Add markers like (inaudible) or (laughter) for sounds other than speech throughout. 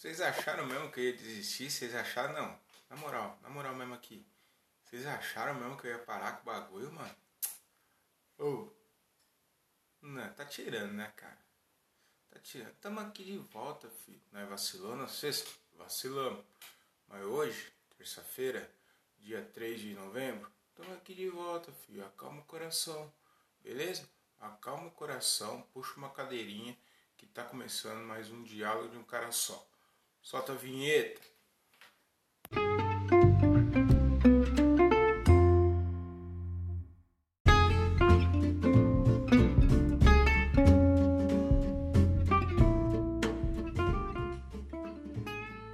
Vocês acharam mesmo que eu ia desistir? Vocês acharam? Não. Na moral, na moral mesmo aqui. Vocês acharam mesmo que eu ia parar com o bagulho, mano? Ô. Oh. Não, tá tirando, né, cara? Tá tirando. Tamo aqui de volta, filho. Nós vacilou na sexta? Vacilamos. Mas hoje, terça-feira, dia 3 de novembro, tamo aqui de volta, filho. Acalma o coração. Beleza? Acalma o coração, puxa uma cadeirinha que tá começando mais um diálogo de um cara só. Solta a vinheta.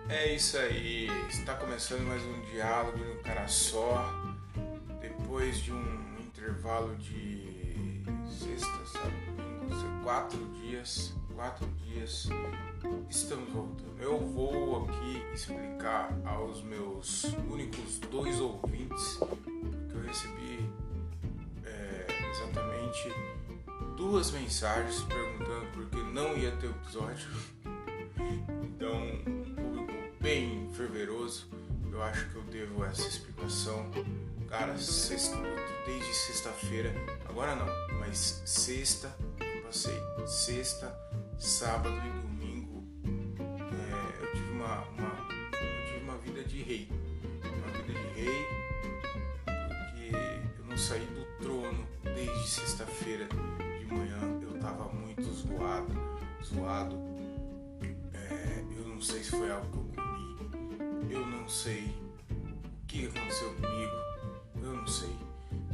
É isso aí, está começando mais um diálogo um cara só. Depois de um intervalo de sexta, sabe? Quatro dias quatro dias estamos voltando. Eu vou aqui explicar aos meus únicos dois ouvintes que eu recebi é, exatamente duas mensagens perguntando por que não ia ter episódio. Então, um público bem fervoroso, eu acho que eu devo essa explicação. Cara, sexta, desde sexta-feira, agora não, mas sexta, passei sexta, sábado e domingo é, eu tive uma, uma, eu tive uma vida de rei. Uma vida de rei porque eu não saí do trono desde sexta-feira de manhã. Eu tava muito zoado, zoado. É, eu não sei se foi algo que eu comi. Eu não sei o que aconteceu comigo. Eu não sei.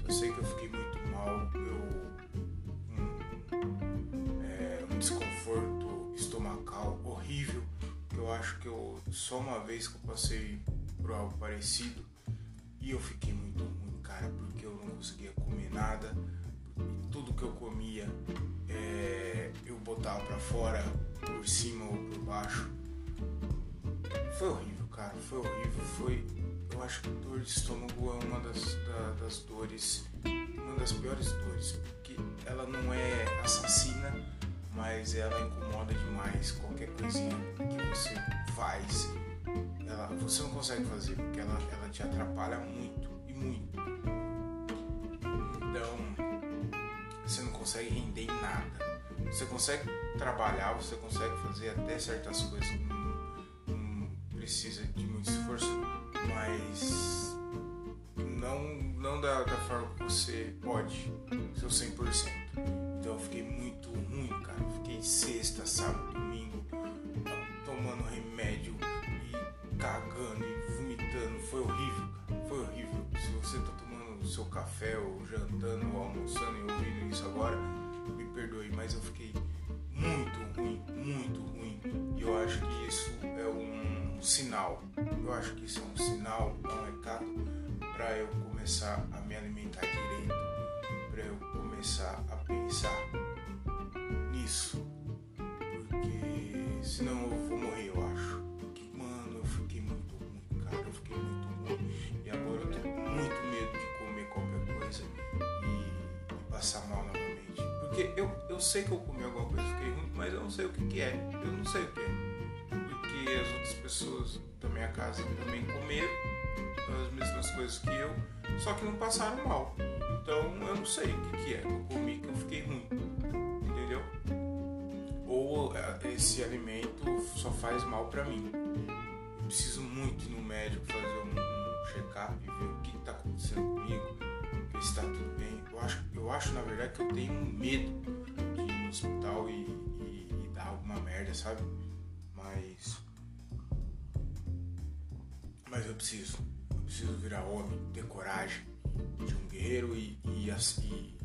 Só sei que eu fiquei muito mal. Eu Eu acho que eu só uma vez que eu passei por algo parecido e eu fiquei muito ruim, cara, porque eu não conseguia comer nada. Tudo que eu comia é, eu botava para fora, por cima ou por baixo. Foi horrível, cara, foi horrível. Foi, eu acho que dor de estômago é uma das, da, das dores, uma das piores dores, porque ela não é assassina mas ela incomoda demais qualquer coisinha que você faz. Ela, você não consegue fazer porque ela, ela te atrapalha muito e muito. Então você não consegue render em nada. Você consegue trabalhar, você consegue fazer até certas coisas que não, não precisa de muito esforço, mas não, não da, da forma que você pode, seu 100%. Então eu fiquei muito ruim, cara. Eu fiquei sexta, sábado, domingo, tomando remédio e cagando e vomitando. Foi horrível, cara. Foi horrível. Se você tá tomando seu café ou jantando ou almoçando e ouvindo isso agora, me perdoe, mas eu fiquei muito ruim, muito ruim. E eu acho que isso é um sinal. Eu acho que isso é um sinal, é um recado para eu começar a me alimentar direito, começar a pensar nisso. Porque senão eu vou morrer, eu acho. Porque, mano, eu fiquei muito ruim, cara. Eu fiquei muito ruim. E agora eu tô com muito medo de comer qualquer coisa e, e passar mal novamente. Porque eu, eu sei que eu comi alguma coisa fiquei ruim, mas eu não sei o que, que é. Eu não sei o que é. Porque as outras pessoas da minha casa também comeram as mesmas coisas que eu, só que não passaram mal. Então eu não sei o que, que é. Eu comi que eu fiquei ruim. Entendeu? Ou é, esse alimento só faz mal para mim. Eu preciso muito ir no médico fazer um, um check-up e ver o que está acontecendo comigo, ver se está tudo bem. Eu acho, eu acho, na verdade, que eu tenho medo de ir no hospital e, e, e dar alguma merda, sabe? Mas. Mas eu preciso. Eu preciso virar homem, ter coragem de guerreiro e, e, e,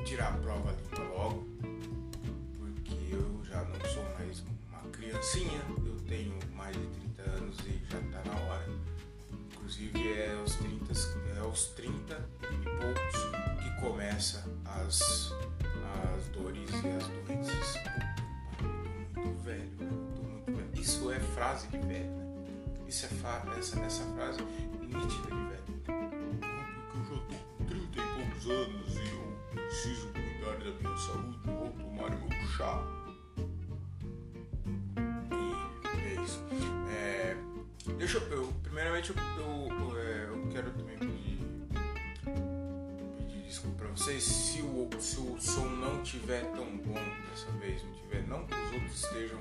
e tirar a prova limpa logo, porque eu já não sou mais uma criancinha, eu tenho mais de 30 anos e já está na hora. Inclusive é aos 30, é aos 30 e poucos que começa as, as dores e as doenças. Tô muito velho, tô muito velho. Isso é frase de velho, né? Isso é fato, essa, essa frase é nítida de velho. Porque eu já tô com 30 e poucos anos e eu preciso cuidar da minha saúde, vou tomar meu chá. E é isso. É, deixa eu, eu primeiramente eu, eu, é, eu quero também pedir, pedir desculpa pra vocês se o, se o som não tiver tão bom dessa vez, não tiver, não que os outros estejam.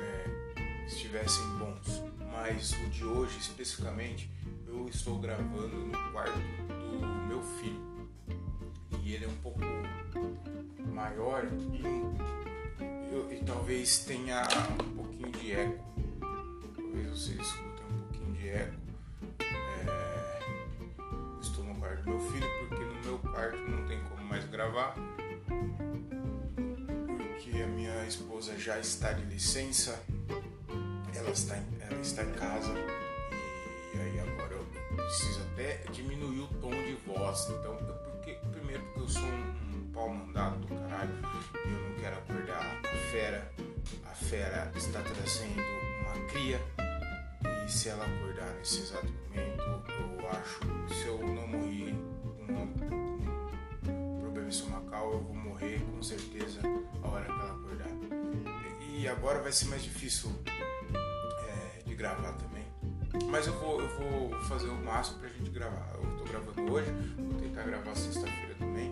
É, estivessem bons mas o de hoje especificamente eu estou gravando no quarto do meu filho e ele é um pouco maior e, eu, e talvez tenha um pouquinho de eco. Talvez vocês escutem um pouquinho de eco. É, estou no quarto do meu filho porque no meu quarto não tem como mais gravar. Porque a minha esposa já está de licença, ela está está em casa e aí agora eu preciso até diminuir o tom de voz. Então, porque, primeiro porque eu sou um, um pau mandado do caralho e eu não quero acordar a fera. A fera está trazendo uma cria e se ela acordar nesse exato momento, eu acho se eu não morrer um problema estomacal, eu vou morrer com certeza a hora que ela acordar. E agora vai ser mais difícil de gravar também. Mas eu vou, eu vou fazer o máximo pra gente gravar. Eu tô gravando hoje, vou tentar gravar sexta-feira também.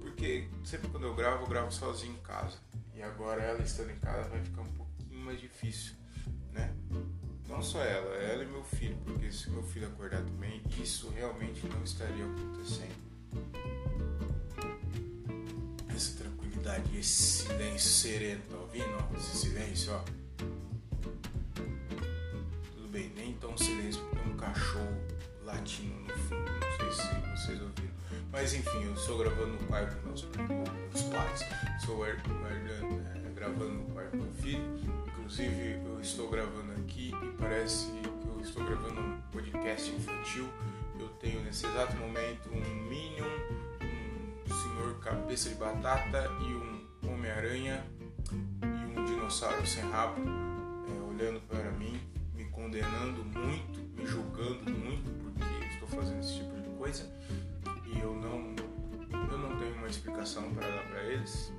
Porque sempre quando eu gravo, eu gravo sozinho em casa. E agora ela estando em casa vai ficar um pouquinho mais difícil, né? Não só ela, ela e meu filho, porque se meu filho acordar também, isso realmente não estaria acontecendo. Essa tranquilidade, esse silêncio sereno, tá ouvindo? Esse silêncio, ó. Mas enfim, eu estou gravando no quarto dos meus, pais, estou é, gravando no quarto do meu filho. Inclusive, eu estou gravando aqui e parece que eu estou gravando um podcast infantil. Eu tenho nesse exato momento um Minion, um senhor cabeça de batata e um Homem-Aranha e um dinossauro sem rabo é, olhando para mim, me condenando muito, me julgando muito porque estou fazendo esse tipo de coisa eu não, eu não tenho uma explicação para dar para eles.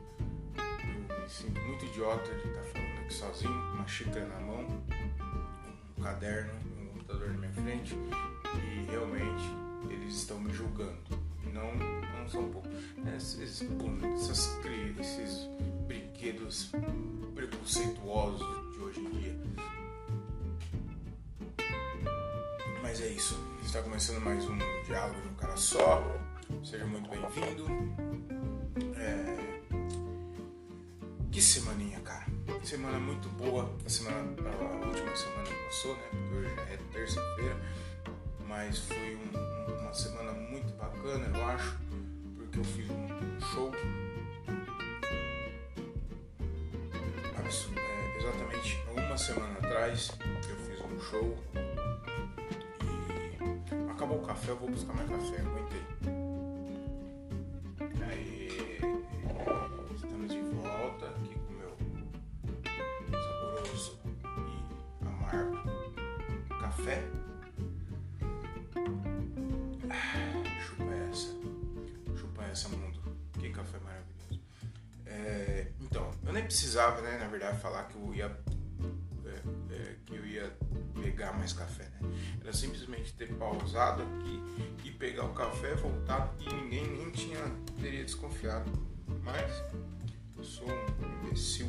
Eu me sinto muito idiota de estar falando aqui sozinho, uma xícara na mão, um caderno, um computador na minha frente e realmente eles estão me julgando. Não, não são pouco. Esses, essas, esses brinquedos preconceituosos de hoje em dia. Mas é isso. Está começando mais um diálogo de um cara só. Seja muito bem-vindo. É... Que semaninha, cara. Semana muito boa. A semana, a última semana que passou, né? Porque hoje é terça-feira. Mas foi um, uma semana muito bacana, eu acho. Porque eu fiz um show. É, exatamente uma semana atrás eu fiz um show acabou o café, eu vou buscar mais café, aguentei. Pausado aqui e pegar o café, voltar e ninguém nem tinha teria desconfiado. Mas eu sou um imbecil.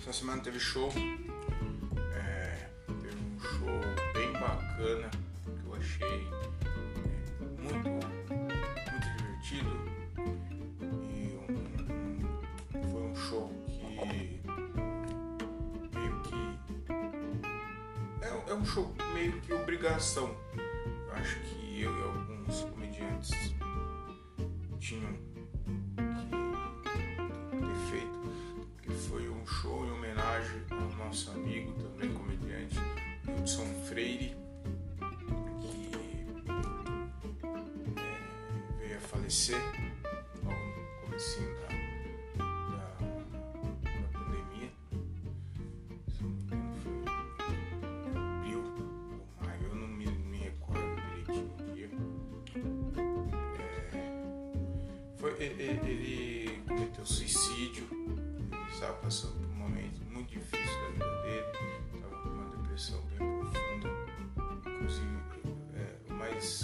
Essa semana teve show. É, teve um show bem bacana que eu achei é, muito, muito divertido. É um show meio que obrigação. Eu acho que eu e alguns comediantes tinham que ter feito, que foi um show em homenagem ao nosso amigo, também comediante, Hudson Freire, que é, veio a falecer ao comecinho da ele cometeu suicídio, ele estava passando por um momento muito difícil da vida dele, estava depressão bem profunda. Inclusive, é, o mais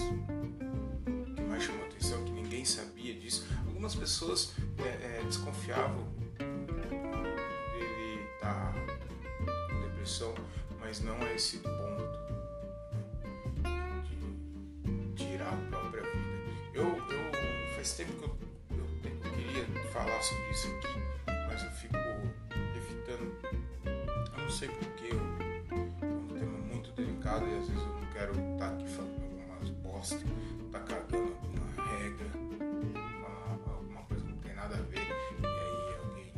que mais chamou atenção é que ninguém sabia disso. Algumas pessoas é, é, desconfiavam dele estar tá com depressão, mas não a esse ponto faz tempo falar sobre isso aqui, mas eu fico sei porque eu, é um tema muito delicado e às vezes eu não quero estar tá aqui falando algumas bosta, tá cagando alguma regra, alguma coisa que não tem nada a ver e aí alguém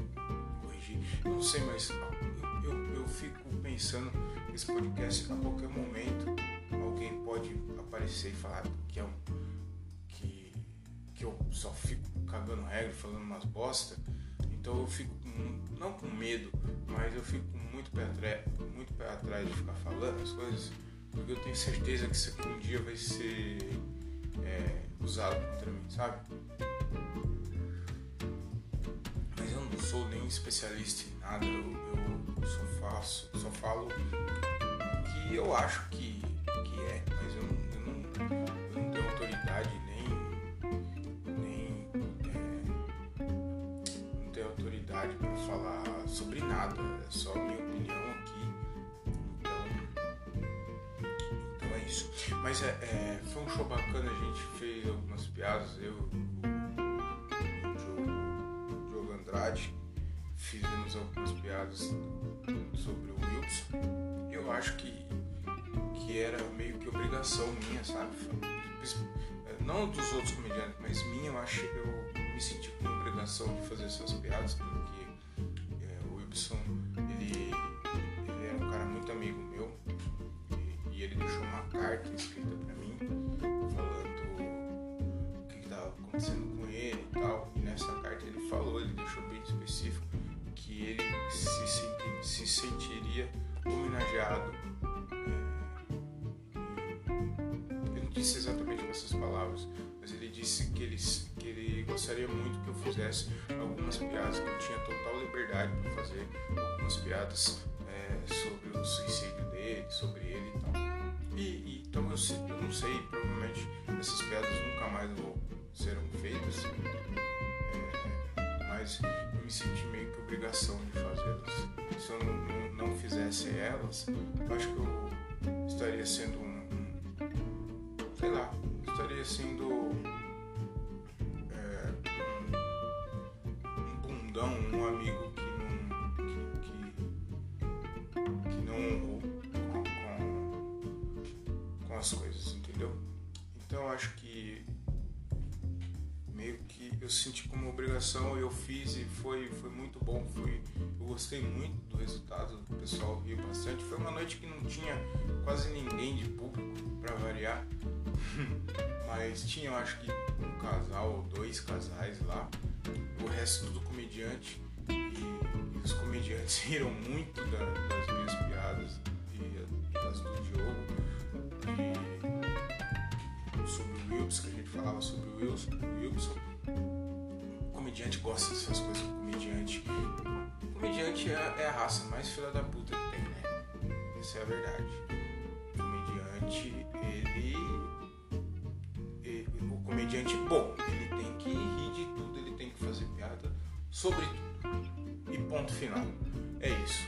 corrigir. Eu não sei, mas eu, eu, eu fico pensando esse podcast a qualquer momento alguém pode aparecer e falar que é um que, que eu só fico cagando regra, falando umas bosta. Então eu fico não com medo, mas eu fico muito pé, atrás, muito pé atrás de ficar falando as coisas, porque eu tenho certeza que isso aqui um dia vai ser é, usado contra mim, sabe? Mas eu não sou nem especialista em nada, eu, eu só faço, só falo que eu acho que nada, é só minha opinião aqui. Então, então é isso. Mas é, é, foi um show bacana, a gente fez algumas piadas, eu, o, o Diogo Andrade, fizemos algumas piadas sobre o Wilson. Eu acho que, que era meio que obrigação minha, sabe? Não dos outros comediantes, mas minha, eu que eu me senti com obrigação de fazer essas piadas, Gibson, ele, ele era um cara muito amigo meu e, e ele deixou uma carta escrita para mim falando o que estava acontecendo com ele e tal. E nessa carta ele falou, ele deixou bem específico que ele se, senti, se sentiria homenageado. É, ele não disse exatamente essas palavras, mas ele disse que ele, que ele gostaria muito que eu fizesse algumas piadas, que eu tinha total liberdade para fazer algumas piadas é, sobre o suicídio dele, sobre ele e tal. E, e então eu, eu, não sei, provavelmente essas piadas nunca mais serão feitas, é, mas eu me senti meio que obrigação de fazê-las. Se eu não, não, não, fizesse elas, eu acho que eu estaria sendo um, um sei lá, estaria sendo um amigo que não. que, que, que não honrou com, com, com as coisas, entendeu? Então acho que meio que eu senti como obrigação, eu fiz e foi, foi muito bom, foi, eu gostei muito do resultado, o pessoal riu bastante. Foi uma noite que não tinha quase ninguém de público para variar, (laughs) mas tinha eu acho que um casal ou dois casais lá o resto tudo comediante. E, os comediantes (laughs) riram muito da, das minhas piadas e das do Diogo. E sobre o Wilson, que a gente falava sobre o Wilson. O Wilson. O comediante gosta dessas coisas. O comediante. O comediante é, é a raça mais filha da puta que tem, né? Essa é a verdade. Comediante, ele. ele o comediante bom, ele tem que rir de tudo, ele tem que fazer piada sobre tudo. E ponto final. É isso.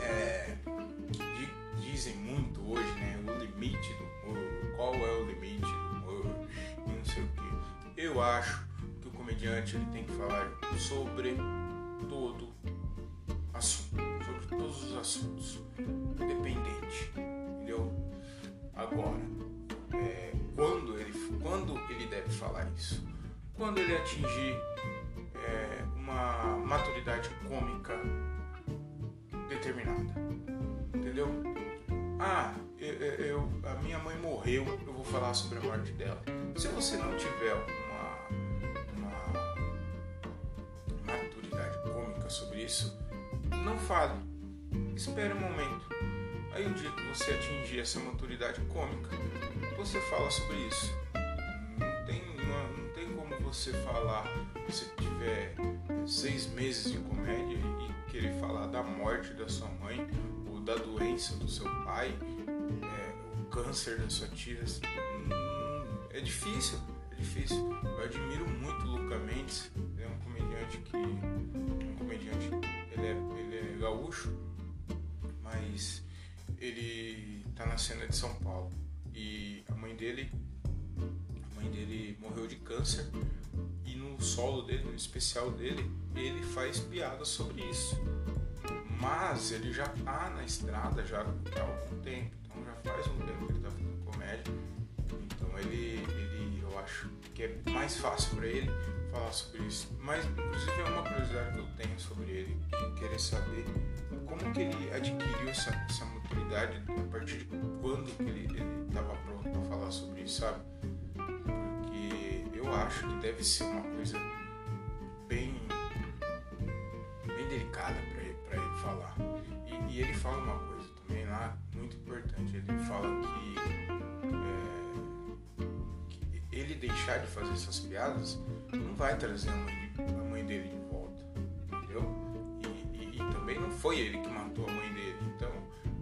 É, dizem muito hoje, né? O limite do humor. Qual é o limite do humor? E não sei o que. Eu acho que o comediante ele tem que falar sobre todo assunto. Sobre todos os assuntos. Independente. Entendeu? Agora, é, quando, ele, quando ele deve falar isso? Quando ele atingir é, uma maturidade cômica determinada. Entendeu? Ah, eu, eu, a minha mãe morreu, eu vou falar sobre a morte dela. Se você não tiver uma, uma maturidade cômica sobre isso, não fale. Espere um momento. Aí um dia que você atingir essa maturidade cômica, você fala sobre isso. Não tem, não, não tem como você falar, se tiver seis meses de comédia e querer falar da morte da sua mãe ou da doença do seu pai, é, o câncer da sua tia, hum, é difícil, é difícil. Eu admiro muito o Luca Mendes, é um comediante que. um comediante, ele é, ele é gaúcho, mas ele tá na cena de São Paulo. E a mãe dele. A mãe dele morreu de câncer e no solo dele, no especial dele, ele faz piadas sobre isso. Mas ele já tá na estrada já há algum tempo, então já faz um tempo que ele tá fazendo comédia. Então ele, ele eu acho que é mais fácil para ele falar sobre isso. Mas inclusive é uma curiosidade que eu tenho sobre ele, de querer saber como que ele adquiriu essa, essa maturidade, a partir de quando que ele estava pronto para falar sobre isso, sabe? eu acho que deve ser uma coisa bem, bem delicada para ele, ele falar. E, e, ele fala uma coisa também lá muito importante. Ele fala que, é, ele deixar de fazer essas piadas não vai trazer a mãe, a mãe dele de volta, entendeu? E, e, e também não foi ele que matou a mãe dele. Então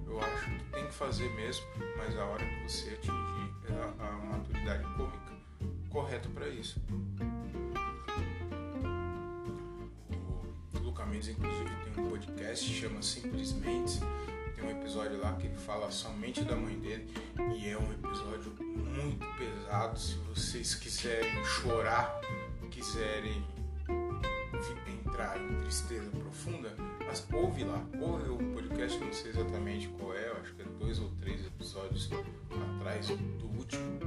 eu acho que tem que fazer mesmo, mas a hora que você atingir a, a maturidade cômica correto para isso. O Luca Mendes, inclusive, tem um podcast chama Simplesmente. Tem um episódio lá que ele fala somente da mãe dele e é um episódio muito pesado. Se vocês quiserem chorar, quiserem entrar em tristeza profunda, mas ouve lá, ouve o podcast, não sei exatamente qual é, acho que é dois ou três episódios atrás do último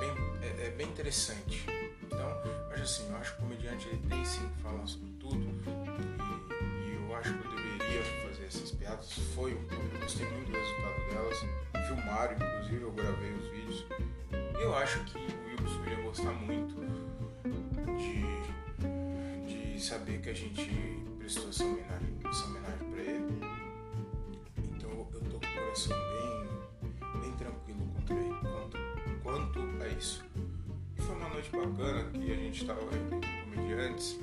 bem, é, é, bem interessante. Então, mas assim, eu acho que o comediante ele tem sim que falar sobre tudo e, e, eu acho que eu deveria fazer essas piadas. Foi, eu gostei muito do resultado delas. Filmaram, inclusive, eu gravei os vídeos. E eu acho que o Wilson ia gostar muito de, de saber que a gente prestou essa homenagem, essa homenagem para ele. Então eu tô com o coração bem, bem tranquilo contra ele quanto a isso. E foi uma noite bacana que a gente estava entre comediantes.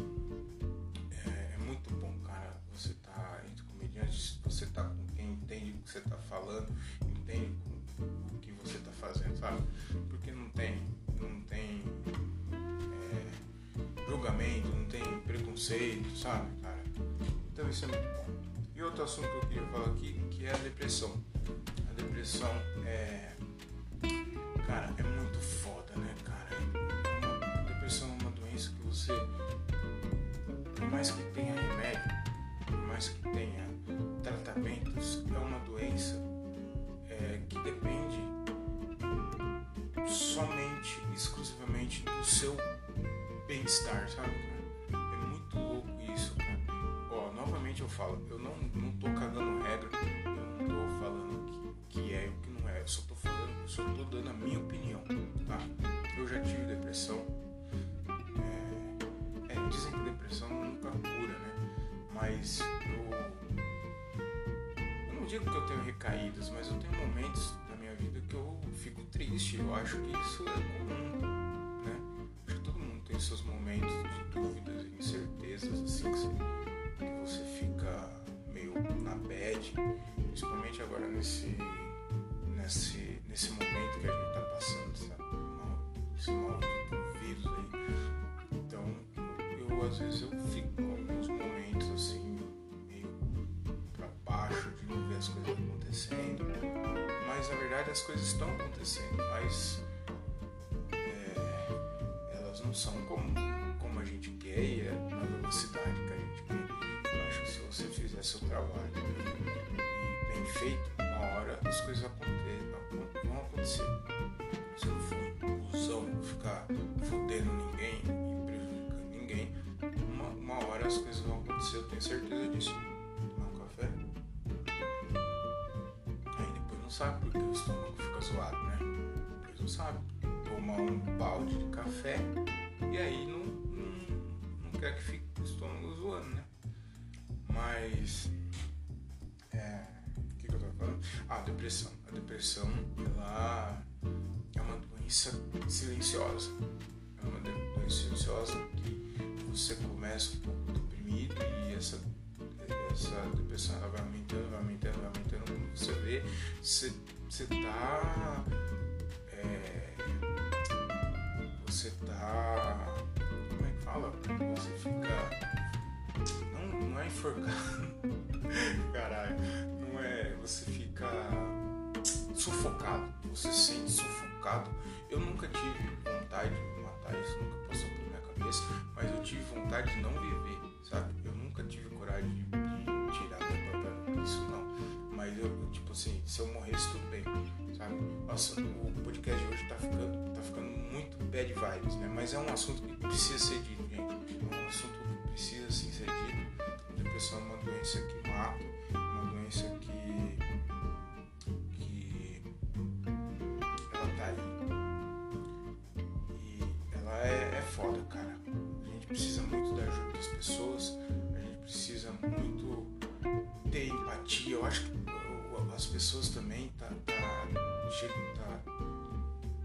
Você tá com quem entende o que você tá falando, entende o que você tá fazendo, sabe? Porque não tem, não tem é, julgamento, não tem preconceito, sabe, cara? Então isso é muito bom. E outro assunto que eu queria falar aqui, que é a depressão. A depressão é Cara, é muito foda, né, cara? A depressão é uma doença que você, por mais que tenha remédio, por mais que tenha tratamentos, é uma doença é, que depende somente, exclusivamente do seu bem-estar, sabe, cara? É muito louco isso, cara. Ó, novamente eu falo, eu não, não tô cagando regra, eu não tô falando que, que é o que não é, eu só tô falando só estou dando a minha opinião, tá? Eu já tive depressão. É, é, dizem que depressão nunca cura, né? Mas eu, eu digo que eu tenho recaídas, mas eu tenho momentos na minha vida que eu fico triste. Eu acho que isso é comum, né? Acho que todo mundo tem seus momentos de dúvidas e incertezas, assim, que você, que você fica meio na bad, principalmente agora nesse nesse nesse momento que a gente está passando, sabe? Esse maldito vírus aí. Então, eu às vezes eu fico não ver as coisas acontecendo. Mas na verdade as coisas estão acontecendo, mas é, elas não são como, como a gente quer e é na velocidade que a gente quer. Eu acho que se você fizer seu trabalho e bem feito, uma hora as coisas vão acontecer. Se eu for um cuzão, ficar fudendo ninguém e prejudicando ninguém, uma, uma hora as coisas vão acontecer, eu tenho certeza disso. Sabe porque o estômago fica zoado, né? Depois não sabe. Tomar um balde de café e aí não, não, não quer que fique o estômago zoando, né? Mas. É. O que, que eu tô falando? Ah, depressão a depressão ela é uma doença silenciosa. É uma doença silenciosa que você começa um pouco deprimido e essa, essa depressão ela vai aumentando, vai aumentando, vai aumentando. Quando você vê, você, você tá. É, você tá. Como é que fala? Você fica. Não, não é enforcado. (laughs) Caralho. Não é. Você fica sufocado. Você se sente sufocado. Eu nunca tive vontade de matar isso, nunca passou por minha cabeça, mas eu tive vontade de não viver, sabe? Eu nunca tive coragem de, assim, se eu morresse, tudo bem, sabe? Nossa, o podcast de hoje tá ficando, tá ficando muito bad vibes, né? Mas é um assunto que precisa ser dito, gente. É um assunto que precisa sim ser dito. Depressão é uma doença que mata, é uma doença que foda, cara. A gente precisa muito da ajuda das pessoas, a gente precisa muito ter empatia. Eu acho que as pessoas também tá, tá, tá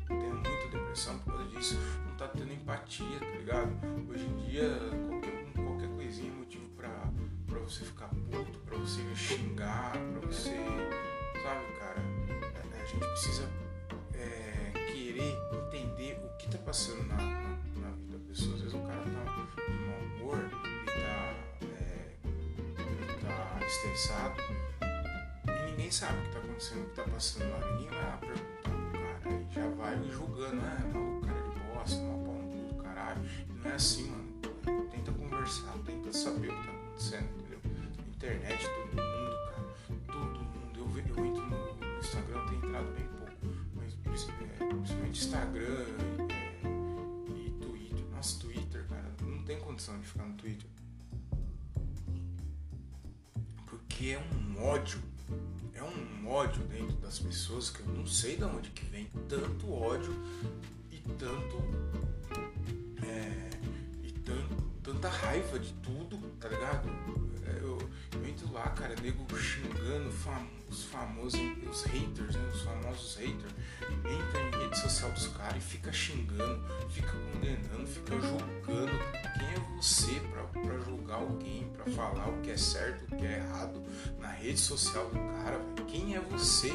tendo muita depressão por causa disso, não tá tendo empatia, tá ligado? Hoje em dia, qualquer, qualquer coisinha é motivo pra, pra você ficar puto, pra você xingar, pra você. Sabe, cara? A, a gente precisa é, querer entender o que tá passando na, na pessoa. Às vezes o cara tá de mau humor, ele tá, é, tá estressado e ninguém sabe o que tá acontecendo, o que tá passando lá. Ninguém vai lá perguntar pro cara e já vai julgando, ah, maluco, cara de bosta, uma pau no do caralho. E não é assim, mano. Tenta conversar, tenta saber o que tá acontecendo, entendeu? Internet, todo mundo, cara. Todo mundo. Eu, eu entro no Instagram, eu tenho entrado bem pouco, mas é, principalmente Instagram condição de ficar no Twitter. Porque é um ódio, é um ódio dentro das pessoas que eu não sei de onde que vem tanto ódio e tanto. É, e tanto, tanta raiva de tudo, tá ligado? Entro lá, cara, nego xingando fam, os famosos, os haters, né? Os famosos haters. Entra em rede social dos caras e fica xingando, fica condenando, fica julgando quem é você para julgar alguém, para falar o que é certo, o que é errado na rede social do cara? Quem é você?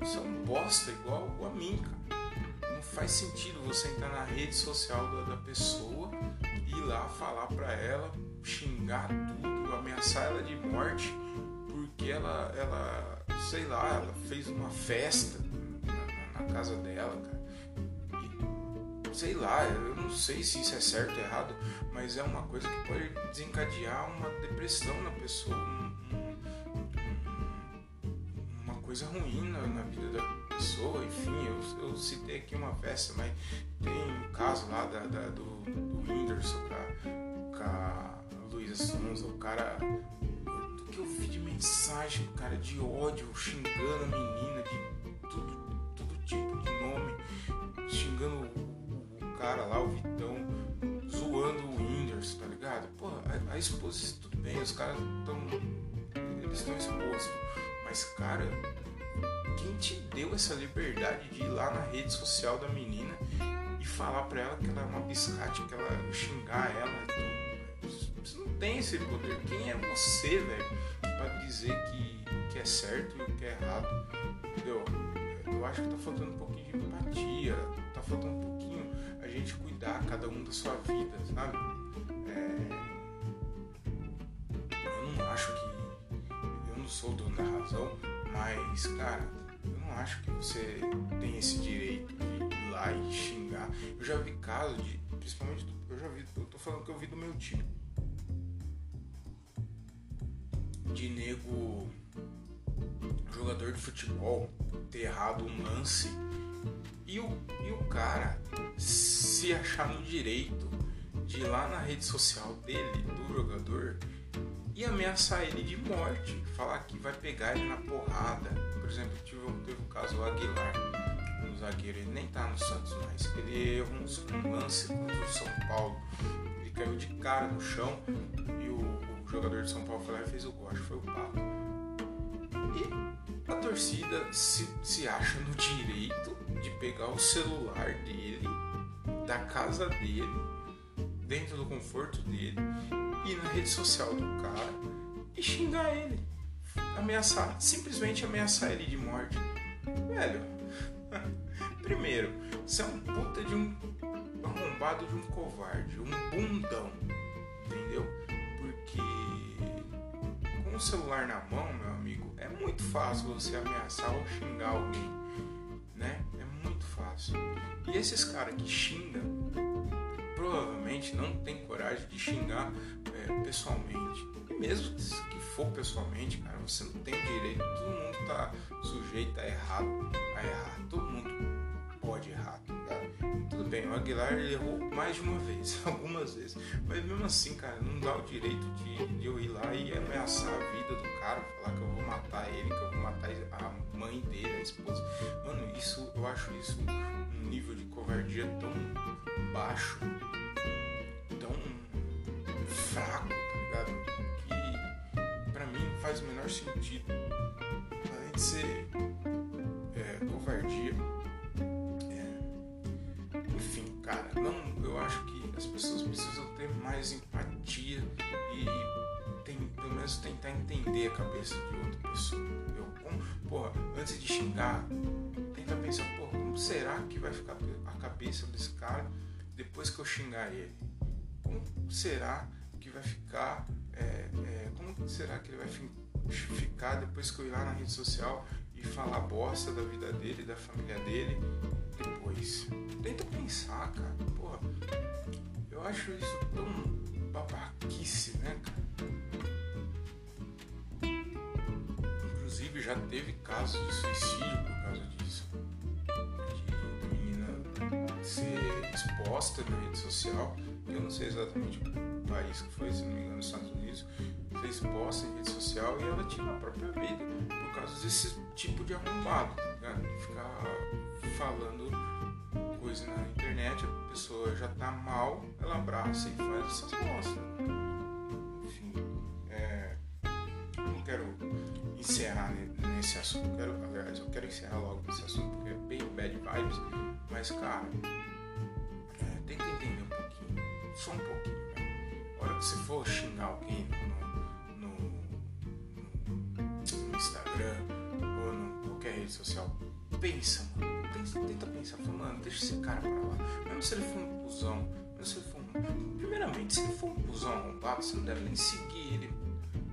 Você é um bosta igual a mim, cara. Não faz sentido você entrar na rede social da, da pessoa e ir lá falar para ela, xingar tudo, ameaçar ela de morte porque ela, ela sei lá, ela fez uma festa na, na casa dela, cara sei lá, eu não sei se isso é certo ou errado, mas é uma coisa que pode desencadear uma depressão na pessoa, um, um, uma coisa ruim na, na, vida da pessoa. Enfim, eu, eu, citei aqui uma festa, mas tem um caso lá da, da do, do Whindersson com a, com a Luísa Sonza, o cara. Do que eu vi de mensagem, cara, de ódio, xingando a menina, de tudo, todo tipo de nome, xingando cara lá, o Vitão, zoando o Whindersson, tá ligado? Pô, a, a exposição, tudo bem, os caras estão. Eles estão expostos. Mas, cara, quem te deu essa liberdade de ir lá na rede social da menina e falar pra ela que ela é uma biscate, que ela xingar ela? Tem esse poder. Quem é você, velho, pra dizer que o que é certo e o que é errado? Entendeu? Eu acho que tá faltando um pouquinho de empatia, tá faltando um pouquinho a gente cuidar cada um da sua vida, sabe? É... Eu não acho que. Eu não sou dono da razão, mas, cara, eu não acho que você tem esse direito de ir lá e xingar. Eu já vi casos de. Principalmente, eu já vi. Eu tô falando que eu vi do meu time. De nego. Jogador de futebol ter errado um lance e o, e o cara se achar no direito de ir lá na rede social dele, do jogador, e ameaçar ele de morte, falar que vai pegar ele na porrada. Por exemplo, teve, o caso do Aguilar, um zagueiro, ele nem tá no Santos mais. Ele errou um lance contra o São Paulo. Ele caiu de cara no chão e o, o jogador de São Paulo foi lá e fez o gol, acho que foi o Pato. E a torcida se, se acha no direito de pegar o celular dele, da casa dele, dentro do conforto dele, ir na rede social do cara e xingar ele. Ameaçar, simplesmente ameaçar ele de morte. Velho, (laughs) primeiro, você é um puta de um arrombado de um covarde, um bundão, entendeu? Com o celular na mão, meu amigo, é muito fácil você ameaçar ou xingar alguém, né? É muito fácil. E esses caras que xingam, provavelmente não tem coragem de xingar é, pessoalmente. E mesmo que for pessoalmente, cara, você não tem direito. Todo mundo tá sujeito a errar, a errar. Todo mundo pode errar, tá ligado? Tudo bem, o Aguilar errou mais de uma vez, (laughs) algumas vezes. Mas mesmo assim, cara, não dá o direito de, de eu ir lá e ameaçar a vida do cara, falar que eu vou matar ele, que eu vou matar a mãe dele, a esposa. Mano, isso eu acho isso um nível de covardia tão baixo, tão fraco, tá ligado? Que pra mim faz o menor sentido. Além de ser é, covardia. Cara, não, eu acho que as pessoas precisam ter mais empatia e tem, pelo menos tentar entender a cabeça de outra pessoa. Entendeu? Como, porra, antes de xingar, tenta pensar, porra, como será que vai ficar a cabeça desse cara depois que eu xingar ele? Como será que vai ficar? É, é, como será que ele vai ficar depois que eu ir lá na rede social e falar bosta da vida dele, da família dele? Depois, pensar, cara. Porra, eu acho isso tão babaquice, né, cara? Inclusive já teve casos de suicídio por causa disso. De menina ser exposta na rede social. Eu não sei exatamente o país que foi, se não me engano, nos Estados Unidos. Ser exposta em rede social e ela tinha a própria vida por causa desse tipo de arrombado, tá ligado? De ficar falando coisa na internet, a pessoa já tá mal, ela abraça e faz essas bostas. Enfim, é, não quero encerrar nesse assunto, quero, aliás, eu quero encerrar logo nesse assunto porque é bem bad vibes, mas cara, é, tenta entender um pouquinho, só um pouquinho. Né? A hora que você for xingar alguém no, no, no Instagram ou em qualquer rede social, pensa, mano. Pensa, tenta pensar, fala, mano, deixa esse cara pra lá. Mesmo se ele for um cuzão, mesmo se ele for um. Primeiramente, se ele for um cuzão arrombado, você não deve nem seguir ele.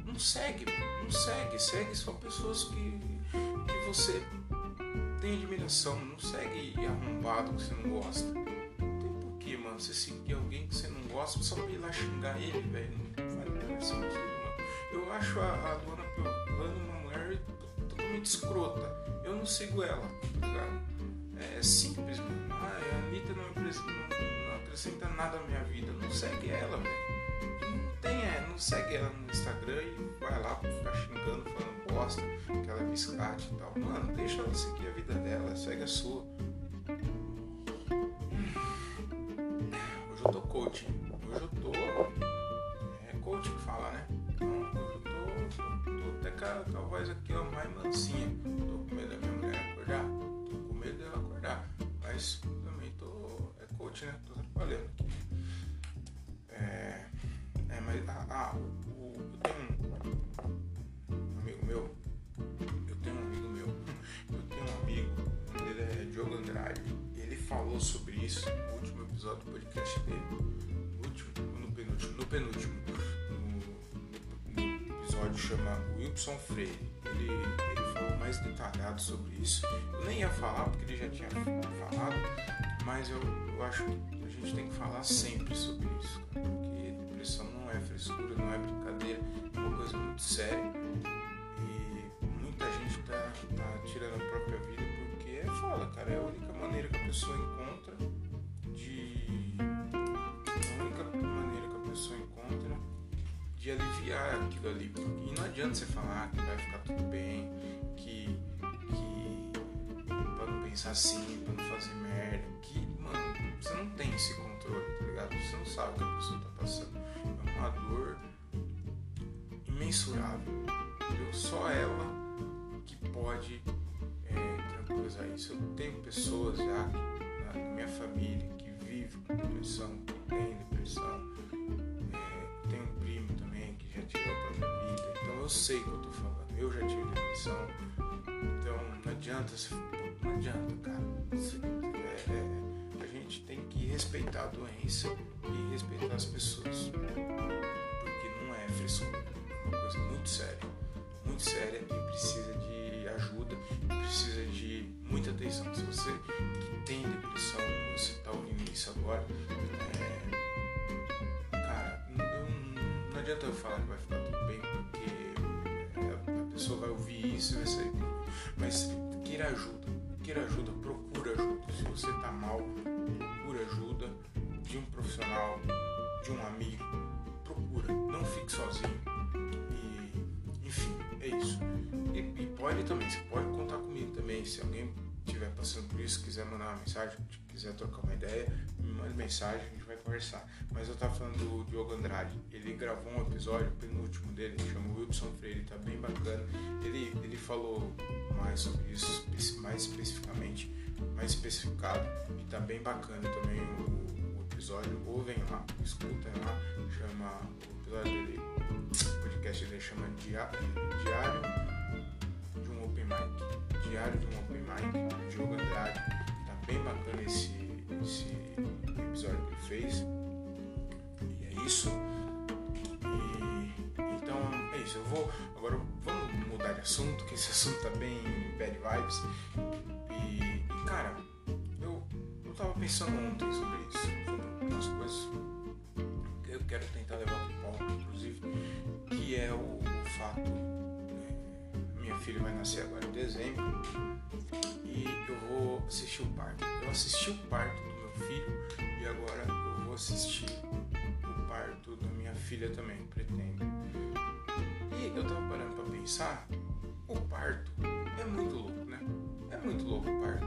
Não segue, não segue. Segue só pessoas que, que você tem admiração. Não segue arrombado que você não gosta. Não tem porquê, mano, você seguir alguém que você não gosta só pra ir lá xingar ele, velho. Não sentido, mano. Eu acho a, a dona Piolano uma mulher totalmente escrota. Eu não sigo ela, tá ligado? É simples, mano. Ah, a Anitta não, não, acrescenta nada na minha vida. Não segue ela, velho. Não tem, é, não segue ela no Instagram e vai lá pra ficar xingando, falando bosta, que ela é biscate e tal. Mano, deixa ela seguir a vida dela, segue a sua. Hoje eu tô coaching. Hoje eu tô. É coach que fala, né? Então, hoje eu tô, tô, tô até com a, com a voz aqui, ó, mais mansinha. Coach, né? Tô trabalhando aqui. É. É, mas. Ah, ah o, eu tenho um amigo meu. Eu tenho um amigo meu. Eu tenho um amigo. Dele é Diogo Andrade. Ele falou sobre isso no último episódio do podcast dele. No último, no penúltimo. No penúltimo. No, no episódio chama Wilson Freire. Ele, ele falou mais detalhado sobre isso. Eu nem ia falar porque ele já tinha falado, mas eu, eu acho que a gente tem que falar sempre sobre isso, porque depressão não é frescura, não é brincadeira, é uma coisa muito séria e muita gente tá, tá tirando a própria vida porque é foda, cara, é a única maneira que a pessoa encontra de. A única maneira que a pessoa encontra de aliviar aquilo ali. E não adianta você falar que vai ficar tudo bem, que pra não pensar assim, pra não fazer merda. Que, mano, você não tem esse controle, tá ligado? Você não sabe o que a pessoa tá passando. É uma dor imensurável. Entendeu? Só ela que pode é, tranquilizar isso. Eu tenho pessoas já na, minha família que vivem com depressão, que tem depressão. É, tenho um primo também que já tirou pra minha vida. Então eu sei o que eu tô falando. Eu já tive depressão. Então não adianta se não adianta, cara. É, é, a gente tem que respeitar a doença e respeitar as pessoas. Porque não é frescura. É uma coisa muito séria. Muito séria e precisa de ajuda, precisa de muita atenção. Se você que tem depressão, você está ouvindo isso agora, é, cara, não, não adianta eu falar que vai ficar tudo bem, porque a pessoa vai ouvir isso e vai sair. Mas queira ajuda, queira ajuda. Quiser mandar uma mensagem, quiser trocar uma ideia, me manda mensagem, a gente vai conversar. Mas eu tava falando do Diogo Andrade, ele gravou um episódio, penúltimo dele, que chama Wilson Freire, tá bem bacana. Ele, ele falou mais sobre isso, mais especificamente, mais especificado, e tá bem bacana também o, o episódio. Ouvem lá, escutem lá, chama o episódio dele, o podcast dele chama Diário de um Open Mic. Diário de um Open Mic, Diogo Andrade. Bem bacana esse, esse episódio que ele fez. E é isso. E, então é isso. Eu vou. Agora vamos mudar de assunto, que esse (laughs) assunto tá bem bad vibes. E, e cara, eu, eu tava pensando ontem sobre isso, sobre umas coisas que eu quero tentar levar pro palco, inclusive, que é o, o fato. Minha filha vai nascer agora em dezembro e eu vou assistir o parto. Eu assisti o parto do meu filho e agora eu vou assistir o parto da minha filha também, pretendo. E eu tava parando pra pensar, o parto é muito louco, né? É muito louco o parto.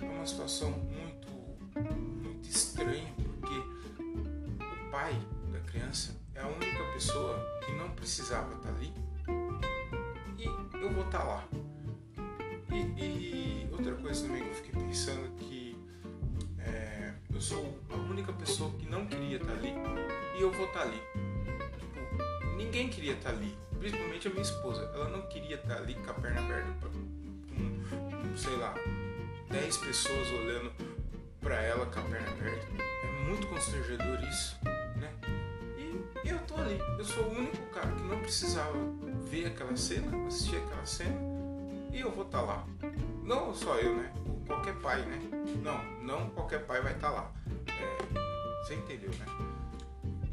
É uma situação muito, muito estranha, porque o pai da criança é a única pessoa que não precisava estar ali e eu vou estar lá. E, e outra coisa também que eu fiquei pensando que é, eu sou a única pessoa que não queria estar ali e eu vou estar ali. Tipo, ninguém queria estar ali, principalmente a minha esposa. Ela não queria estar ali com a perna aberta pra- com, sei lá, 10 pessoas olhando pra ela com a perna aberta. É muito constrangedor isso, né? E eu tô ali. Eu sou o único cara que não precisava ver aquela cena, assistir aquela cena, e eu vou estar lá. Não só eu, né? Qualquer pai, né? Não, não qualquer pai vai estar lá. É, você entendeu, né?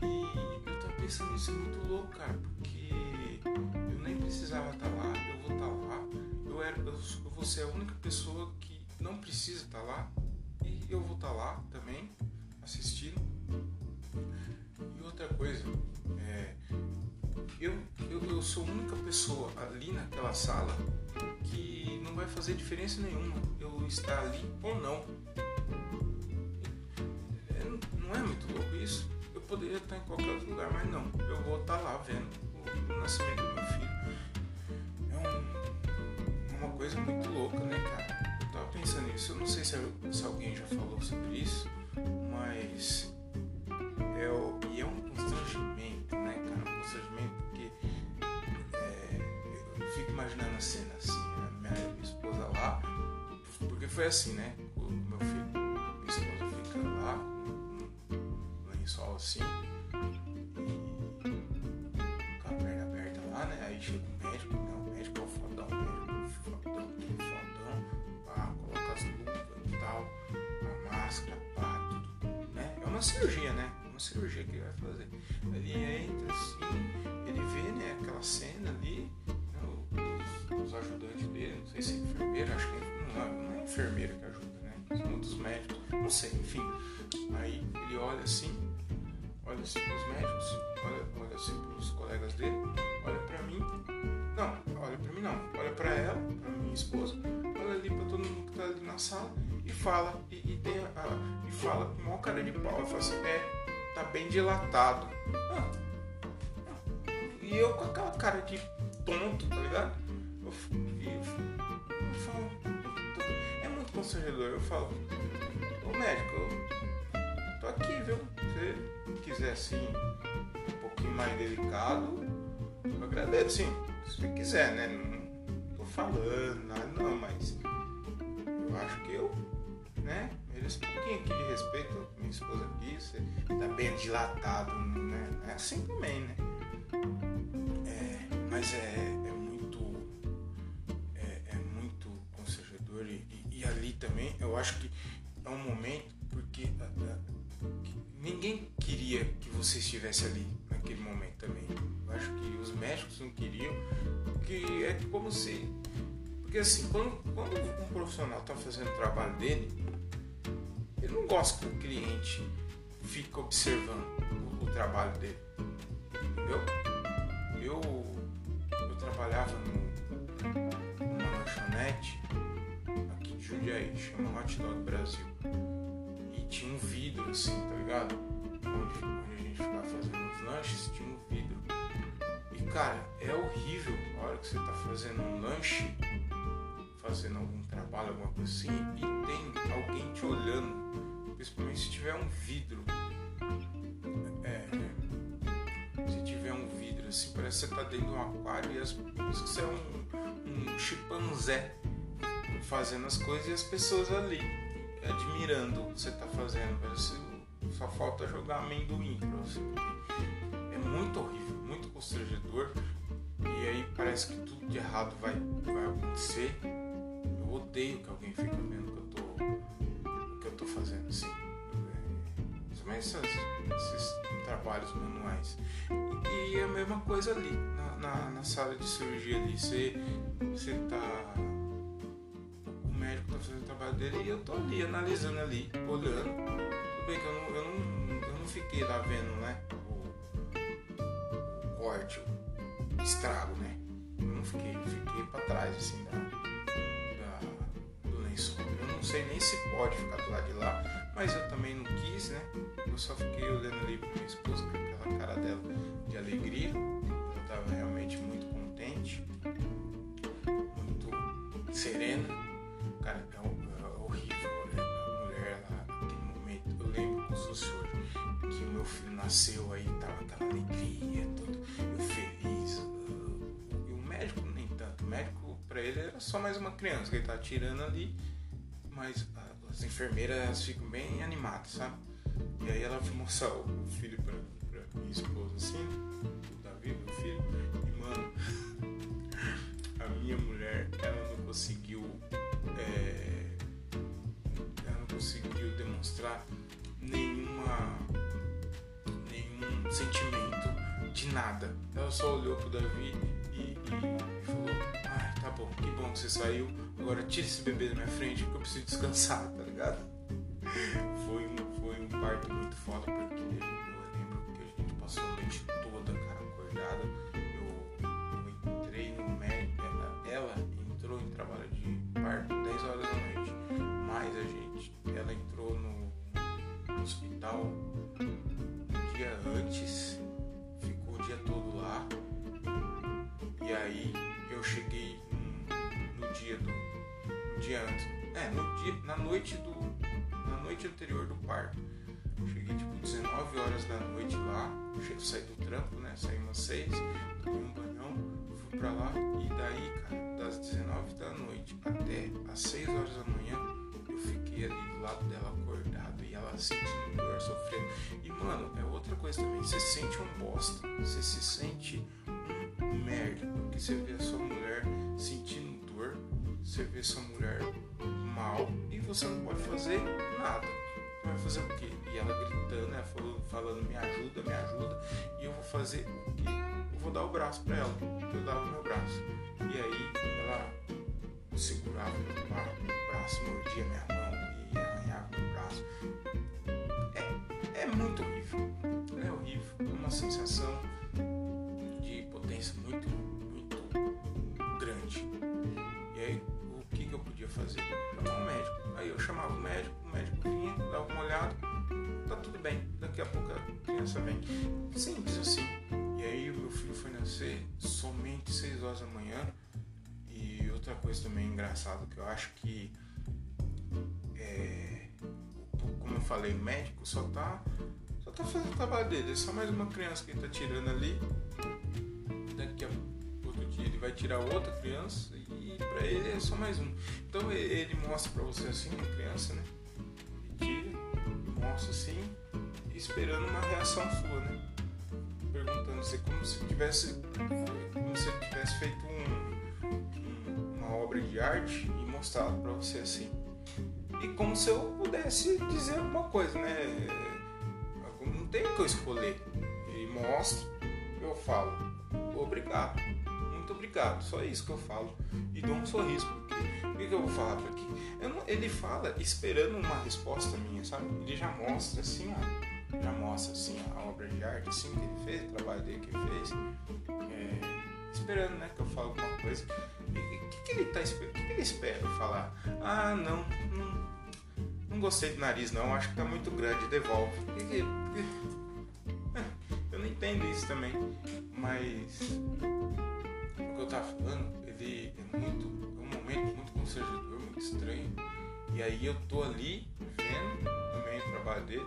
E eu tô pensando nisso é muito louco, cara, porque eu nem precisava estar lá, eu vou estar lá. Eu, era, eu, eu vou ser a única pessoa que não precisa estar lá, e eu vou estar lá também, assistindo. E outra coisa, é, eu, eu, eu sou a única pessoa ali naquela sala que não vai fazer diferença nenhuma eu estar ali ou não. É, não é muito louco isso? Eu poderia estar em qualquer outro lugar, mas não. Eu vou estar lá vendo o, nascimento do meu filho. É, um- é uma coisa muito louca, né, cara? Eu tava pensando nisso. Eu não sei se, se alguém já falou sobre isso, mas foi assim, né? O meu filho, minha esposa fica lá um lençol assim, e com a perna aberta lá, né? Aí chega o médico, né? O médico é o fodão, o médico é o fodão, aquele fodão, pá, coloca as luvas e tal, a máscara, pá, tudo, né? É uma cirurgia, né? É uma cirurgia que ele vai fazer. Ele entra assim, ele vê, né, aquela cena ali, né, os, ajudantes dele, não sei se é enfermeira, acho que não é, não é enfermeira que ajuda, né? Outros médicos, não sei, enfim. Aí ele olha assim, olha assim pros médicos, olha, olha assim pros colegas dele, olha pra mim. Não, olha pra mim não, olha pra ela, pra minha esposa, olha ali pra todo mundo que tá ali na sala e fala, e, e tem a, e fala com maior cara de pau, e fala assim, é, tá bem dilatado. Ah, e eu com aquela cara de tonto, tá ligado? Eu, eu, f- eu falo, é muito constrangedor, eu falo, ô médico, eu tô aqui, viu? Se quiser assim, um pouquinho mais delicado, eu agradeço, sim. Se quiser, né? Não tô falando nada não, mas eu acho que eu, né? Mereço um pouquinho aqui de respeito. Minha esposa aqui, você tá bem dilatado, né? É assim também, né? É, mas é, também eu acho que é um momento porque ninguém queria que você estivesse ali naquele momento também. Eu acho que os médicos não queriam, porque é como se. Porque assim, quando, quando um profissional está fazendo o trabalho dele, ele não gosta que o cliente fique observando o, o trabalho dele. Entendeu? Eu, eu trabalhava no, numa lanchonete Jundiaí, chama Hot Dog Brasil tinha um vidro assim, tá ligado? Onde, onde a gente ficava fazendo os lanches, tinha um vidro. E cara, é horrível a hora que você tá fazendo um lanche, fazendo algum trabalho, alguma coisa assim, e tem alguém te olhando, principalmente se tiver um vidro. É, se tiver um vidro assim, parece que você tá dentro de um aquário e as, parece que você é um, um chimpanzé fazendo as coisas e as pessoas ali admirando o que você está fazendo. Só falta jogar amendoim pra você. É muito horrível, muito constrangedor. E aí parece que tudo de errado vai, vai acontecer. Eu odeio que alguém fique vendo que eu tô, que eu tô fazendo assim. Mas esses, esses trabalhos manuais. E, e, a mesma coisa ali, na, na, na sala de cirurgia ali. Você, você tá tá fazendo o trabalho dele e eu tô ali, analisando ali, olhando. Tudo bem que eu não, eu não, eu não fiquei lá vendo, né? O, o corte, o estrago, né? Eu não fiquei, fiquei pra trás, assim, da, da, do lençol. Eu não sei nem se pode ficar do lado de lá, mas eu também não quis, né? Eu só fiquei olhando ali pra minha esposa com aquela cara dela de alegria. Ela tava realmente muito contente, muito serena Cara, é, é horrível. Né? A mulher lá, naquele momento, eu lembro se fosse hoje, que o meu filho nasceu aí, tava aquela alegria, tudo, eu feliz. E o médico nem tanto. O médico, pra ele, era só mais uma criança que ele tá tirando ali, mas as enfermeiras ficam bem animadas, sabe? E aí ela foi mostrar o filho pra, pra minha esposa assim, o Davi, meu filho, e mano, (laughs) a minha mulher, ela não conseguiu é, ela não conseguiu demonstrar nenhuma, nenhum sentimento de nada. Ela só olhou pro Davi e, e, e falou: Ah, tá bom, que bom que você saiu. Agora tira esse bebê da minha frente porque eu preciso descansar, tá ligado? Foi um, foi um parto muito foda porque eu lembro que a gente passou a noite toda, cara, acordada. Eu, eu entrei no médico, ela, ela entrou em trabalho de parto 10 horas da noite. Mas a gente, ela entrou no hospital um dia antes, ficou o dia todo lá. E aí eu cheguei no, no dia do. No dia antes. É, no dia, na noite do. Na noite anterior do parto. Cheguei tipo 19 horas da noite lá. Eu saí do trampo, né? Saí umas 6, tomei um banhão, fui pra lá e daí, cara das 19 da noite até as 6 horas da manhã, eu fiquei ali do lado dela acordado e ela sentindo dor, sofrendo. E mano, é outra coisa também, você se sente um bosta, você se sente um merda, porque você vê a sua mulher sentindo dor, você vê sua mulher mal e você não pode fazer nada. Vai fazer o quê? E ela gritando, né, falando, falando me ajuda, me ajuda, e eu vou fazer o quê? Eu vou dar o braço para ela. Eu dava o meu braço. E aí ela segurava meu braço, mordia minha mão e arranhava meu braço. É, é muito horrível. É horrível. É uma sensação de potência muito, fazer? Chamar um médico. Aí eu chamava o médico, o médico vinha, dava uma olhada, tá tudo bem, daqui a pouco a criança vem. Simples assim. E aí o meu filho foi nascer somente 6 horas da manhã outra coisa também engraçada que eu acho que é, como eu falei, o médico só tá só tá fazendo o trabalho dele, é só mais uma criança que ele tá tirando ali. Daqui a outro dia ele vai tirar outra criança para ele é só mais um. Então ele mostra para você assim, uma criança, né? E tira, mostra assim, esperando uma reação sua, né? Perguntando se como se tivesse como se ele tivesse feito um, um, uma obra de arte e mostrado para você assim. E como se eu pudesse dizer alguma coisa, né? Não tem o que eu escolher. Ele mostra, eu falo, obrigado, obrigado, só isso que eu falo. E dou um sorriso, porque o que, eu vou falar para aqui? Não, ele fala esperando uma resposta minha, sabe? Ele já mostra assim, ó, já mostra assim a obra de arte assim que ele fez, o trabalho dele que ele fez. É, esperando, né, que eu fale alguma coisa. O que, que, ele tá esperando? O que, que ele espera falar? Ah, não, não não gostei do nariz não, acho que tá muito grande, devolve. É, eu não entendo isso também, mas o que eu tava falando, ele é muito, é um momento muito constrangedor, muito estranho. E aí eu tô ali vendo também o trabalho dele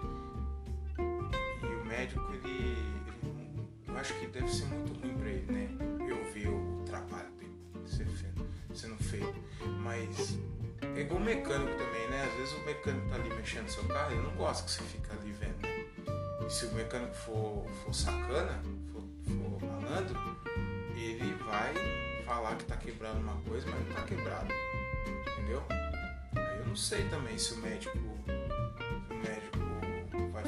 e o médico ele, ele eu acho que deve ser muito ruim para ele, né? Eu ver o trabalho dele sendo feito, mas é igual o mecânico também, né? Às vezes o mecânico tá ali mexendo no seu carro, ele não gosta que você fica ali vendo. Né? E se o mecânico for, for sacana, for, for malandro, ele vai falar que tá quebrando uma coisa, mas não tá quebrado. Entendeu? Aí eu não sei também se o médico. Se o médico vai,